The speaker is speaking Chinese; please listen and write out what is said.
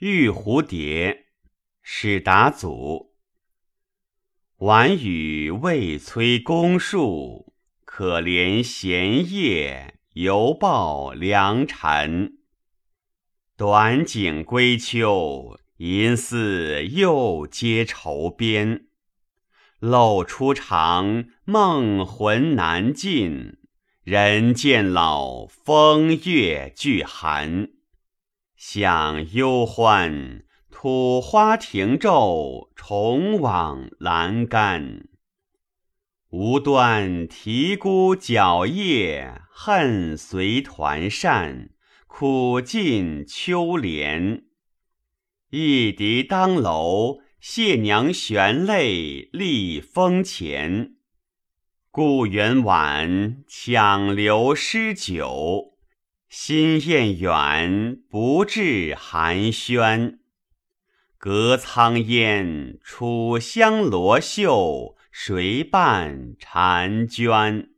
玉蝴蝶，史达祖。晚雨未催宫树，可怜闲叶犹抱良辰。短景归秋，银丝又接愁边。漏初长，梦魂难尽。人渐老，风月俱寒。想忧欢，土花停骤，重往栏干。无端啼孤角叶，恨随团扇，苦尽秋怜。一笛当楼，谢娘悬泪立风前。故园晚，强留诗酒；心厌远，不至寒暄。隔苍烟，楚香罗袖，谁伴婵娟？